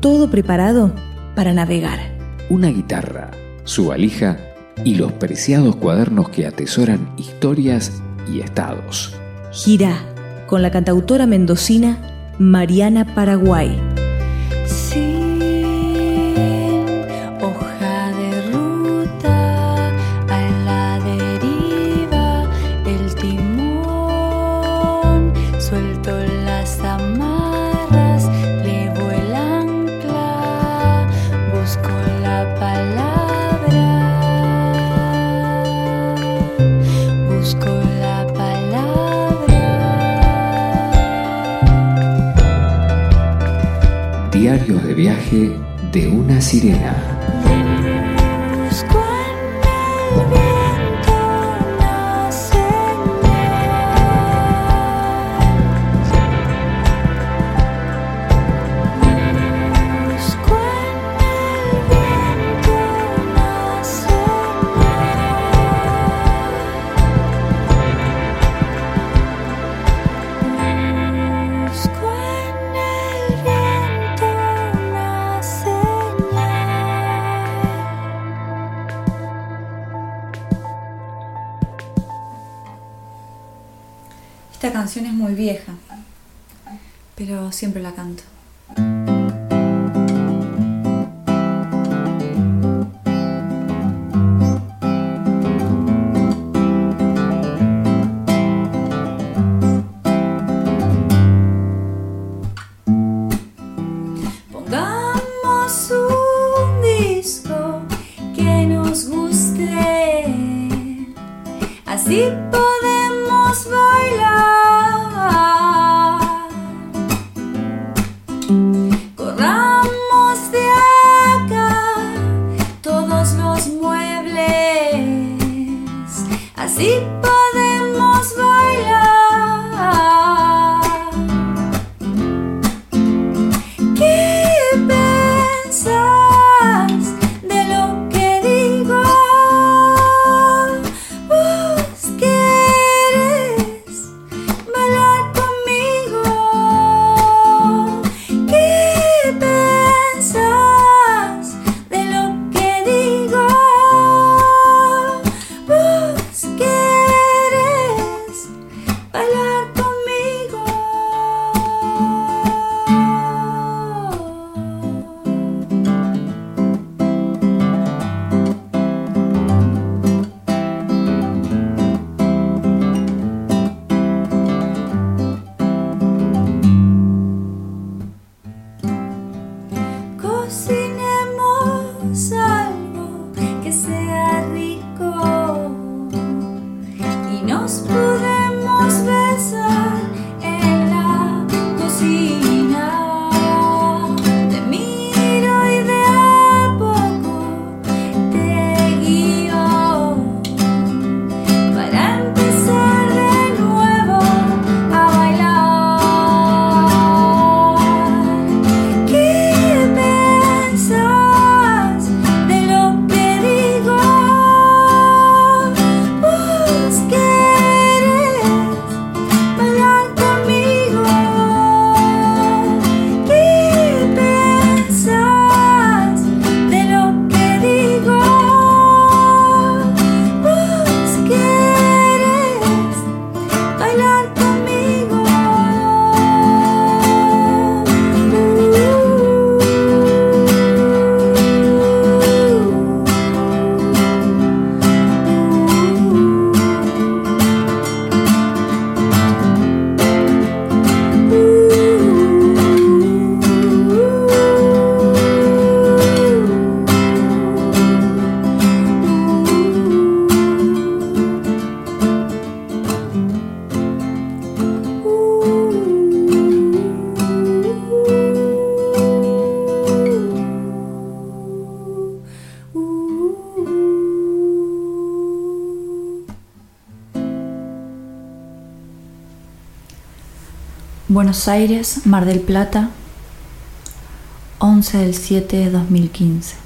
todo preparado para navegar. Una guitarra, su valija y los preciados cuadernos que atesoran historias y estados. Gira con la cantautora mendocina Mariana Paraguay. Esta canción es muy vieja, pero siempre la canto. Buenos Aires, Mar del Plata, 11 del 7 de 2015.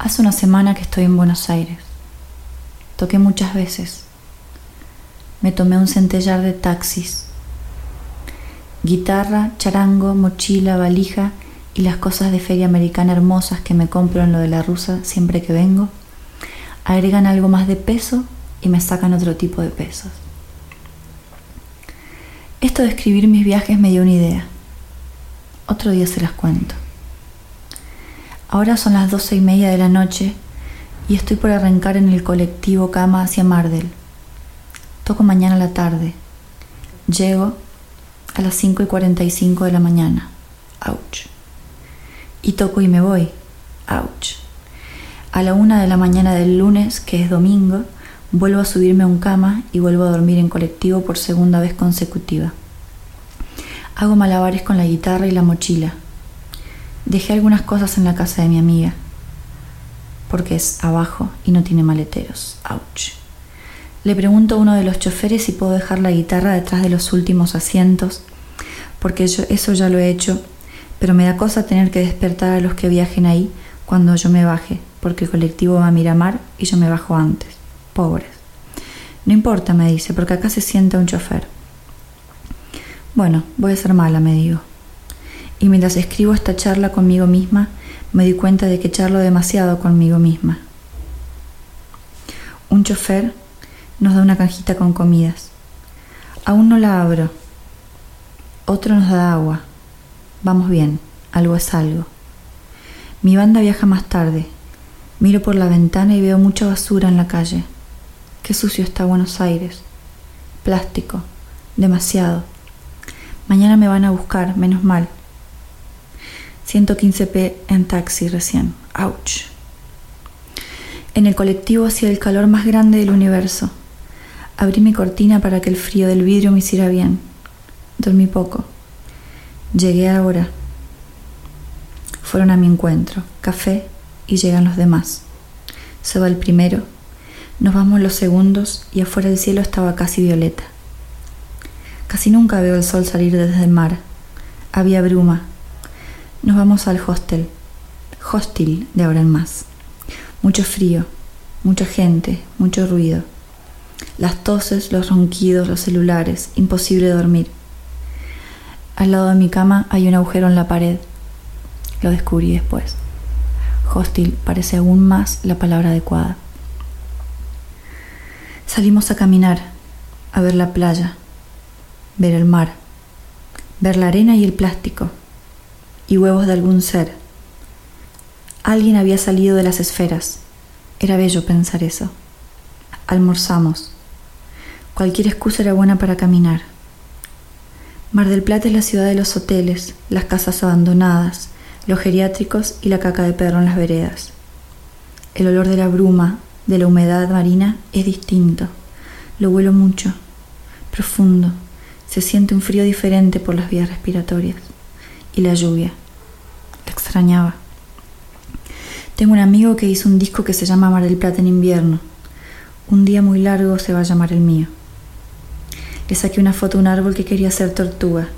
Hace una semana que estoy en Buenos Aires. Toqué muchas veces. Me tomé un centellar de taxis. Guitarra, charango, mochila, valija y las cosas de feria americana hermosas que me compro en lo de la rusa siempre que vengo, agregan algo más de peso y me sacan otro tipo de pesos. Esto de escribir mis viajes me dio una idea. Otro día se las cuento. Ahora son las doce y media de la noche y estoy por arrancar en el colectivo Cama hacia Mardel. Toco mañana a la tarde. Llego a las 5 y 45 de la mañana. Ouch. Y toco y me voy. Ouch. A la una de la mañana del lunes, que es domingo, vuelvo a subirme a un cama y vuelvo a dormir en colectivo por segunda vez consecutiva. Hago malabares con la guitarra y la mochila. Dejé algunas cosas en la casa de mi amiga, porque es abajo y no tiene maleteros. Ouch. Le pregunto a uno de los choferes si puedo dejar la guitarra detrás de los últimos asientos, porque eso ya lo he hecho, pero me da cosa tener que despertar a los que viajen ahí cuando yo me baje, porque el colectivo va a Miramar y yo me bajo antes. Pobres. No importa, me dice, porque acá se sienta un chofer. Bueno, voy a ser mala, me digo. Y mientras escribo esta charla conmigo misma, me doy cuenta de que charlo demasiado conmigo misma. Un chofer nos da una cajita con comidas. Aún no la abro. Otro nos da agua. Vamos bien, algo es algo. Mi banda viaja más tarde. Miro por la ventana y veo mucha basura en la calle. Qué sucio está Buenos Aires. Plástico. Demasiado. Mañana me van a buscar, menos mal. 115p en taxi recién. Ouch. En el colectivo hacía el calor más grande del universo. Abrí mi cortina para que el frío del vidrio me hiciera bien. Dormí poco. Llegué ahora. Fueron a mi encuentro. Café y llegan los demás. Se va el primero. Nos vamos los segundos y afuera el cielo estaba casi violeta. Casi nunca veo el sol salir desde el mar. Había bruma. Nos vamos al hostel. Hostil de ahora en más. Mucho frío, mucha gente, mucho ruido. Las toses, los ronquidos, los celulares. Imposible dormir. Al lado de mi cama hay un agujero en la pared. Lo descubrí después. Hostil parece aún más la palabra adecuada. Salimos a caminar, a ver la playa, ver el mar, ver la arena y el plástico, y huevos de algún ser. Alguien había salido de las esferas. Era bello pensar eso. Almorzamos. Cualquier excusa era buena para caminar. Mar del Plata es la ciudad de los hoteles, las casas abandonadas, los geriátricos y la caca de perro en las veredas. El olor de la bruma, de la humedad marina, es distinto. Lo huelo mucho, profundo. Se siente un frío diferente por las vías respiratorias. Y la lluvia. La extrañaba. Tengo un amigo que hizo un disco que se llama Mar del Plata en invierno. Un día muy largo se va a llamar el mío. Le saqué una foto a un árbol que quería ser tortuga.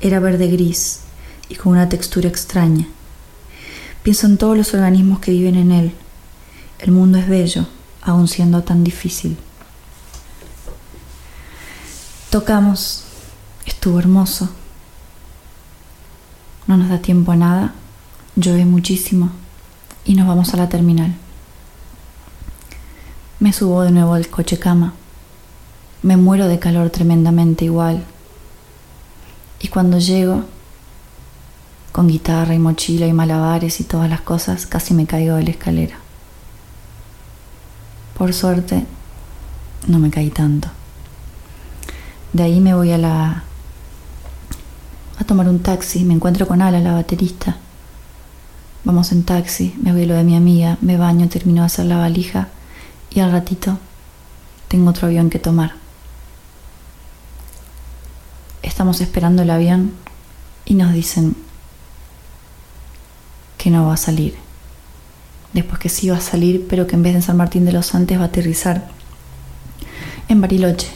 Era verde gris y con una textura extraña. Pienso en todos los organismos que viven en él. El mundo es bello, aun siendo tan difícil. Tocamos. Estuvo hermoso. No nos da tiempo a nada. Llueve muchísimo. Y nos vamos a la terminal. Me subo de nuevo al coche cama. Me muero de calor tremendamente igual. Y cuando llego, con guitarra y mochila y malabares y todas las cosas, casi me caigo de la escalera. Por suerte, no me caí tanto. De ahí me voy a la a tomar un taxi, me encuentro con Ala, la baterista. Vamos en taxi, me voy a lo de mi amiga, me baño, termino de hacer la valija y al ratito tengo otro avión que tomar. Estamos esperando el avión y nos dicen que no va a salir. Después que sí va a salir, pero que en vez de San Martín de los Andes va a aterrizar en Bariloche.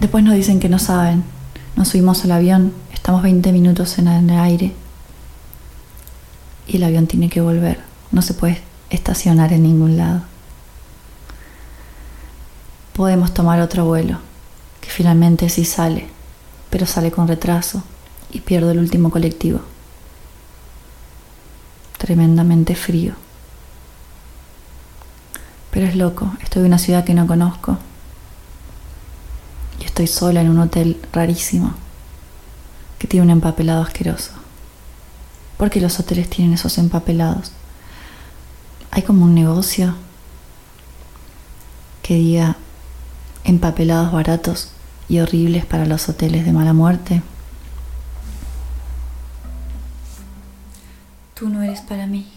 Después nos dicen que no saben. Nos subimos al avión, estamos 20 minutos en el aire y el avión tiene que volver. No se puede estacionar en ningún lado. Podemos tomar otro vuelo, que finalmente sí sale, pero sale con retraso y pierdo el último colectivo. Tremendamente frío. Pero es loco, estoy en una ciudad que no conozco y estoy sola en un hotel rarísimo que tiene un empapelado asqueroso. ¿Por qué los hoteles tienen esos empapelados? Hay como un negocio que diga empapelados baratos y horribles para los hoteles de mala muerte. Tú no eres para mí.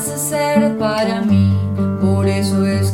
No vas a ser para mí. Por eso es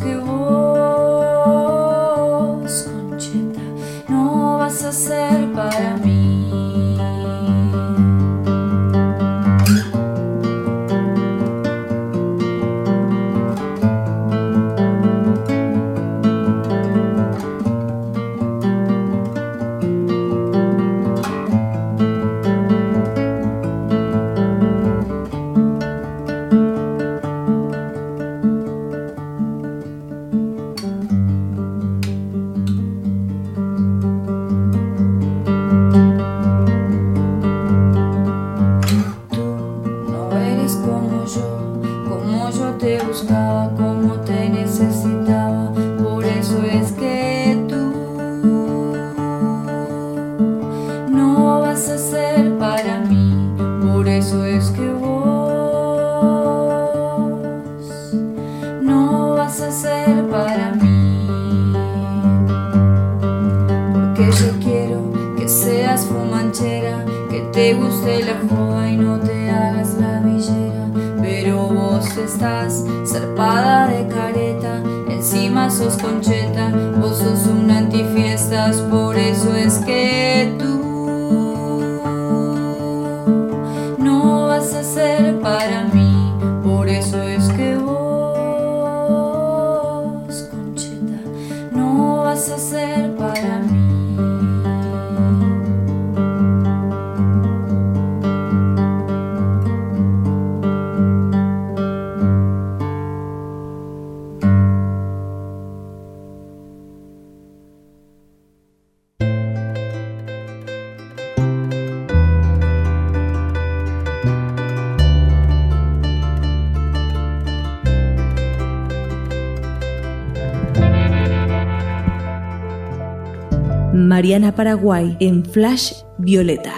pasos con Mariana Paraguay en Flash Violeta.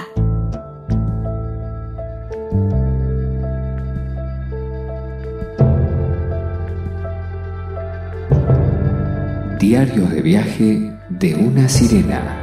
Diarios de viaje de una sirena.